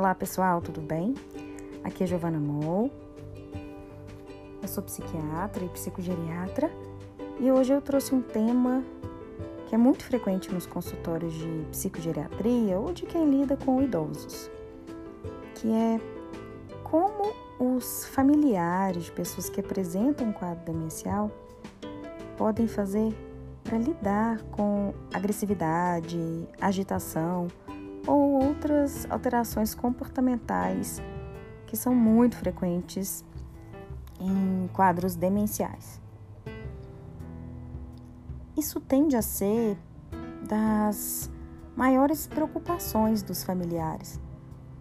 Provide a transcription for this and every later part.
Olá pessoal, tudo bem? Aqui é Giovana Mol. Eu sou psiquiatra e psicogeriatra e hoje eu trouxe um tema que é muito frequente nos consultórios de psicogeriatria ou de quem lida com idosos, que é como os familiares de pessoas que apresentam um quadro demencial podem fazer para lidar com agressividade, agitação ou outras alterações comportamentais que são muito frequentes em quadros demenciais. Isso tende a ser das maiores preocupações dos familiares,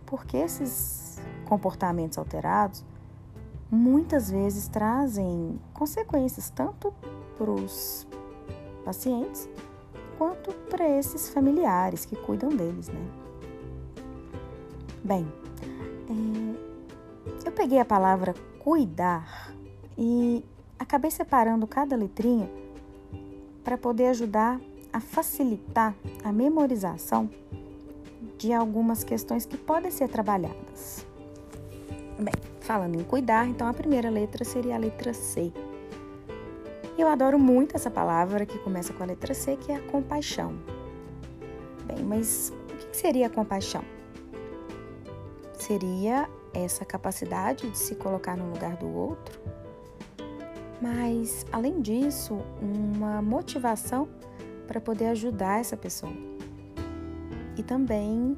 porque esses comportamentos alterados muitas vezes trazem consequências tanto para os pacientes quanto para esses familiares que cuidam deles, né? Bem, é, eu peguei a palavra cuidar e acabei separando cada letrinha para poder ajudar a facilitar a memorização de algumas questões que podem ser trabalhadas. Bem, falando em cuidar, então a primeira letra seria a letra C. Eu adoro muito essa palavra que começa com a letra C, que é a compaixão. Bem, mas o que seria a compaixão? Seria essa capacidade de se colocar no lugar do outro, mas além disso, uma motivação para poder ajudar essa pessoa e também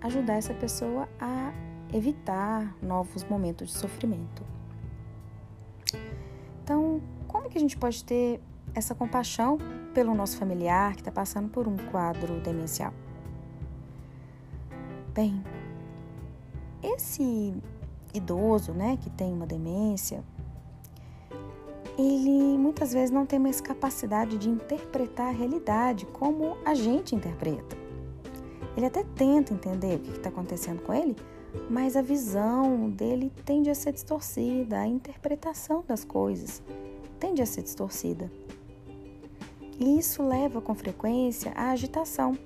ajudar essa pessoa a evitar novos momentos de sofrimento. Então, que a gente pode ter essa compaixão pelo nosso familiar que está passando por um quadro demencial? Bem, esse idoso, né, que tem uma demência, ele muitas vezes não tem mais capacidade de interpretar a realidade como a gente interpreta. Ele até tenta entender o que está acontecendo com ele, mas a visão dele tende a ser distorcida, a interpretação das coisas tende a ser distorcida. E isso leva com frequência à agitação,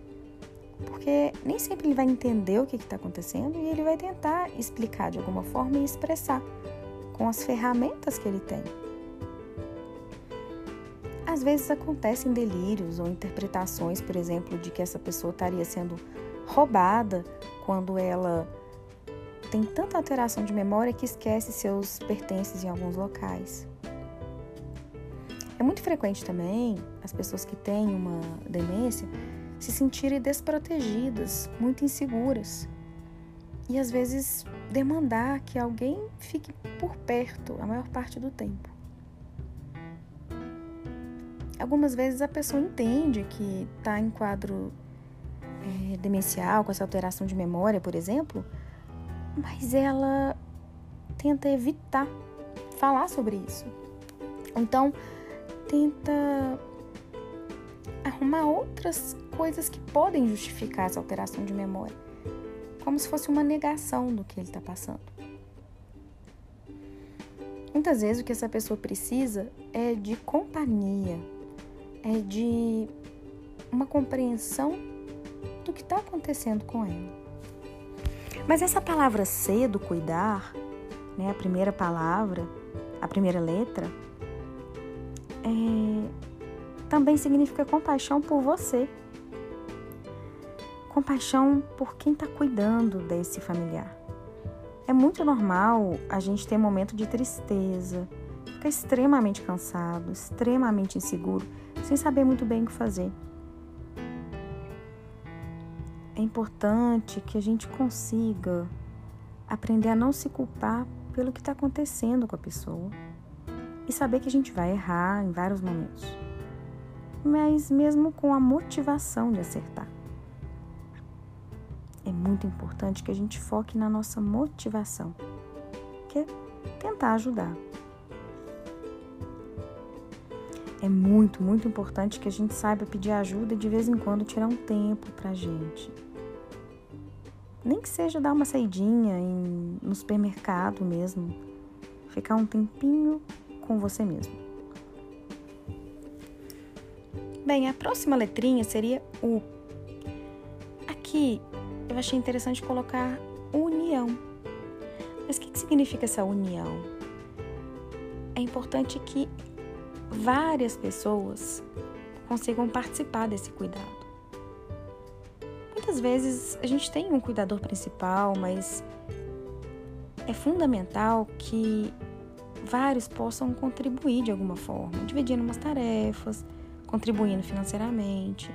porque nem sempre ele vai entender o que está acontecendo e ele vai tentar explicar de alguma forma e expressar com as ferramentas que ele tem. Às vezes acontecem delírios ou interpretações, por exemplo, de que essa pessoa estaria sendo roubada quando ela tem tanta alteração de memória que esquece seus pertences em alguns locais. É muito frequente também as pessoas que têm uma demência se sentirem desprotegidas, muito inseguras. E às vezes demandar que alguém fique por perto a maior parte do tempo. Algumas vezes a pessoa entende que está em quadro é, demencial, com essa alteração de memória, por exemplo, mas ela tenta evitar falar sobre isso. Então, tenta arrumar outras coisas que podem justificar essa alteração de memória, como se fosse uma negação do que ele está passando. Muitas vezes o que essa pessoa precisa é de companhia, é de uma compreensão do que está acontecendo com ela. Mas essa palavra cedo, cuidar, né, a primeira palavra, a primeira letra, é, também significa compaixão por você. Compaixão por quem está cuidando desse familiar. É muito normal a gente ter momento de tristeza, ficar extremamente cansado, extremamente inseguro, sem saber muito bem o que fazer. É importante que a gente consiga aprender a não se culpar pelo que está acontecendo com a pessoa e saber que a gente vai errar em vários momentos, mas mesmo com a motivação de acertar. É muito importante que a gente foque na nossa motivação, que é tentar ajudar. É muito, muito importante que a gente saiba pedir ajuda e de vez em quando tirar um tempo pra gente. Nem que seja dar uma saidinha em, no supermercado mesmo. Ficar um tempinho com você mesmo. Bem, a próxima letrinha seria U. Aqui eu achei interessante colocar união. Mas o que significa essa união? É importante que várias pessoas consigam participar desse cuidado. Muitas vezes a gente tem um cuidador principal, mas é fundamental que vários possam contribuir de alguma forma, dividindo umas tarefas, contribuindo financeiramente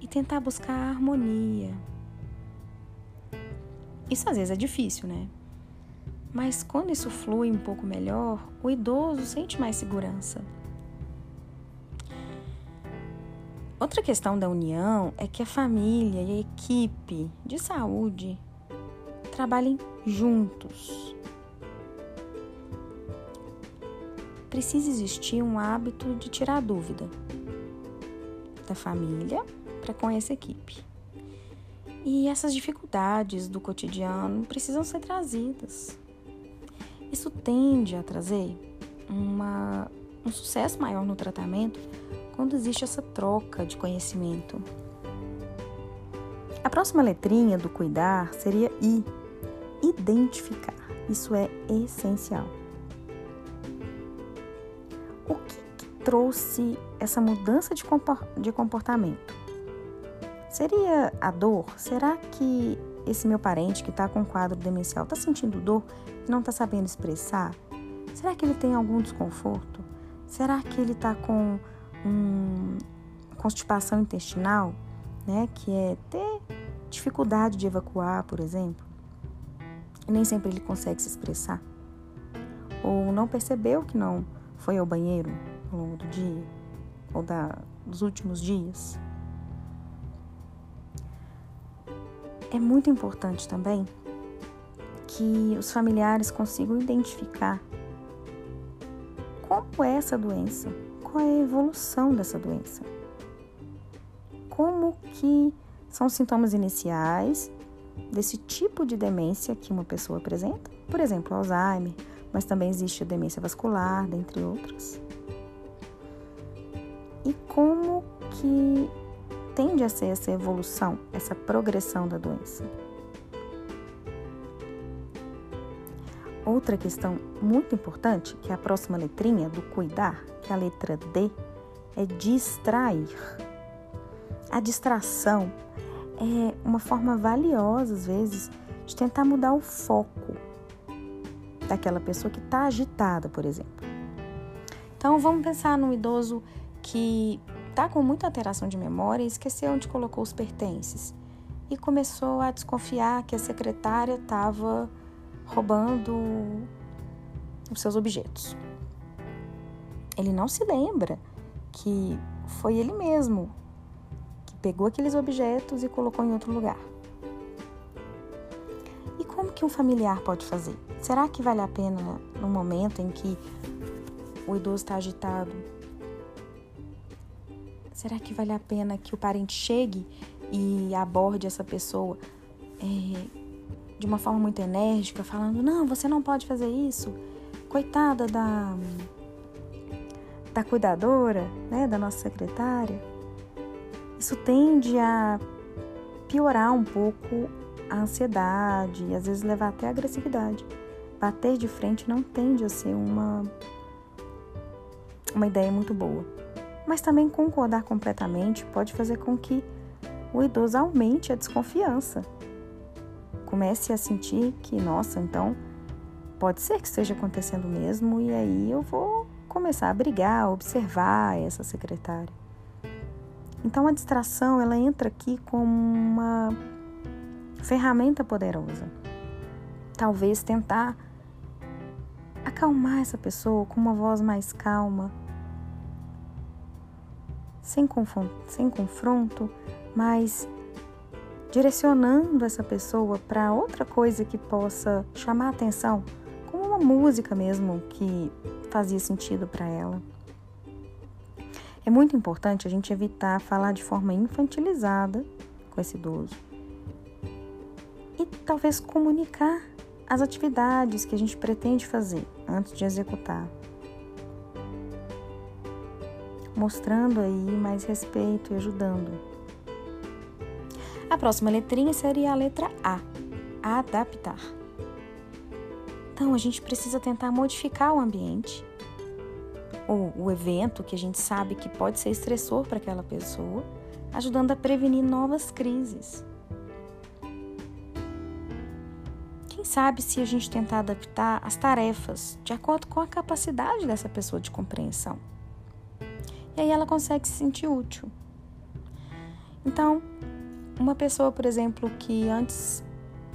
e tentar buscar a harmonia. Isso às vezes é difícil, né? Mas quando isso flui um pouco melhor, o idoso sente mais segurança. Outra questão da união é que a família e a equipe de saúde trabalhem juntos. Precisa existir um hábito de tirar dúvida da família para com essa equipe. E essas dificuldades do cotidiano precisam ser trazidas. Isso tende a trazer uma, um sucesso maior no tratamento quando existe essa troca de conhecimento. A próxima letrinha do cuidar seria I, identificar. Isso é essencial. Trouxe essa mudança de comportamento? Seria a dor? Será que esse meu parente que está com quadro demencial está sentindo dor e não está sabendo expressar? Será que ele tem algum desconforto? Será que ele está com um, constipação intestinal, né, que é ter dificuldade de evacuar, por exemplo, nem sempre ele consegue se expressar, ou não percebeu que não foi ao banheiro ao longo do dia ou da, dos últimos dias. É muito importante também que os familiares consigam identificar como é essa doença, qual é a evolução dessa doença. Como que são os sintomas iniciais desse tipo de demência que uma pessoa apresenta? Por exemplo, Alzheimer, mas também existe a demência vascular, dentre outras. Que tende a ser essa evolução, essa progressão da doença? Outra questão muito importante, que é a próxima letrinha do cuidar, que é a letra D, é distrair. A distração é uma forma valiosa, às vezes, de tentar mudar o foco daquela pessoa que está agitada, por exemplo. Então, vamos pensar no idoso que está com muita alteração de memória e esqueceu onde colocou os pertences e começou a desconfiar que a secretária estava roubando os seus objetos. Ele não se lembra que foi ele mesmo que pegou aqueles objetos e colocou em outro lugar. E como que um familiar pode fazer? Será que vale a pena no momento em que o idoso está agitado? Será que vale a pena que o parente chegue e aborde essa pessoa é, de uma forma muito enérgica, falando: não, você não pode fazer isso. Coitada da, da cuidadora, né, da nossa secretária. Isso tende a piorar um pouco a ansiedade e às vezes levar até a agressividade. Bater de frente não tende a ser uma, uma ideia muito boa. Mas também concordar completamente pode fazer com que o idoso aumente a desconfiança comece a sentir que, nossa, então pode ser que esteja acontecendo mesmo, e aí eu vou começar a brigar, a observar essa secretária. Então a distração ela entra aqui como uma ferramenta poderosa. Talvez tentar acalmar essa pessoa com uma voz mais calma, sem, sem confronto, mas direcionando essa pessoa para outra coisa que possa chamar a atenção, como uma música mesmo que fazia sentido para ela. É muito importante a gente evitar falar de forma infantilizada com esse idoso e talvez comunicar as atividades que a gente pretende fazer antes de executar. Mostrando aí mais respeito e ajudando. A próxima letrinha seria a letra A, adaptar. Então, a gente precisa tentar modificar o ambiente ou o evento que a gente sabe que pode ser estressor para aquela pessoa, ajudando a prevenir novas crises. Quem sabe se a gente tentar adaptar as tarefas de acordo com a capacidade dessa pessoa de compreensão. E aí ela consegue se sentir útil. Então, uma pessoa, por exemplo, que antes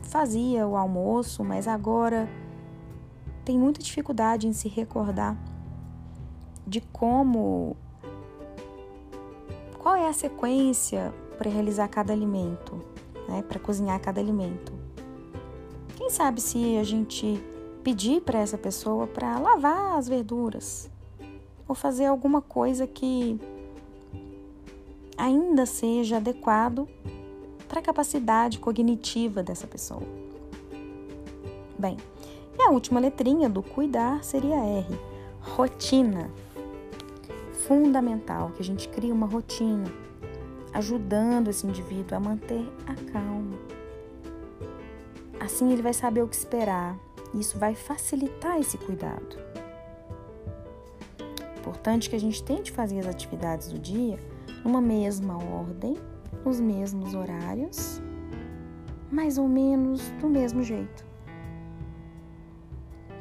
fazia o almoço, mas agora tem muita dificuldade em se recordar de como qual é a sequência para realizar cada alimento, né, para cozinhar cada alimento. Quem sabe se a gente pedir para essa pessoa para lavar as verduras ou fazer alguma coisa que ainda seja adequado para a capacidade cognitiva dessa pessoa. Bem, e a última letrinha do cuidar seria R, rotina fundamental que a gente crie uma rotina, ajudando esse indivíduo a manter a calma. Assim ele vai saber o que esperar e isso vai facilitar esse cuidado. Importante que a gente tente fazer as atividades do dia numa mesma ordem, nos mesmos horários, mais ou menos do mesmo jeito.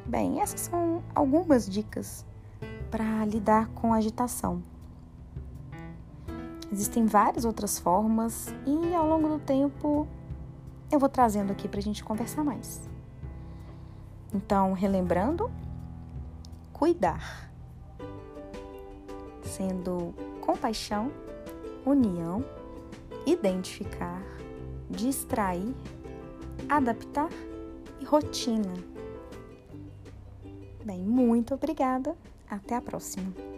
Bem, essas são algumas dicas para lidar com agitação. Existem várias outras formas e ao longo do tempo eu vou trazendo aqui para a gente conversar mais. Então, relembrando, cuidar, sendo compaixão, união, identificar, distrair, adaptar e rotina. Bem, muito obrigada até a próxima!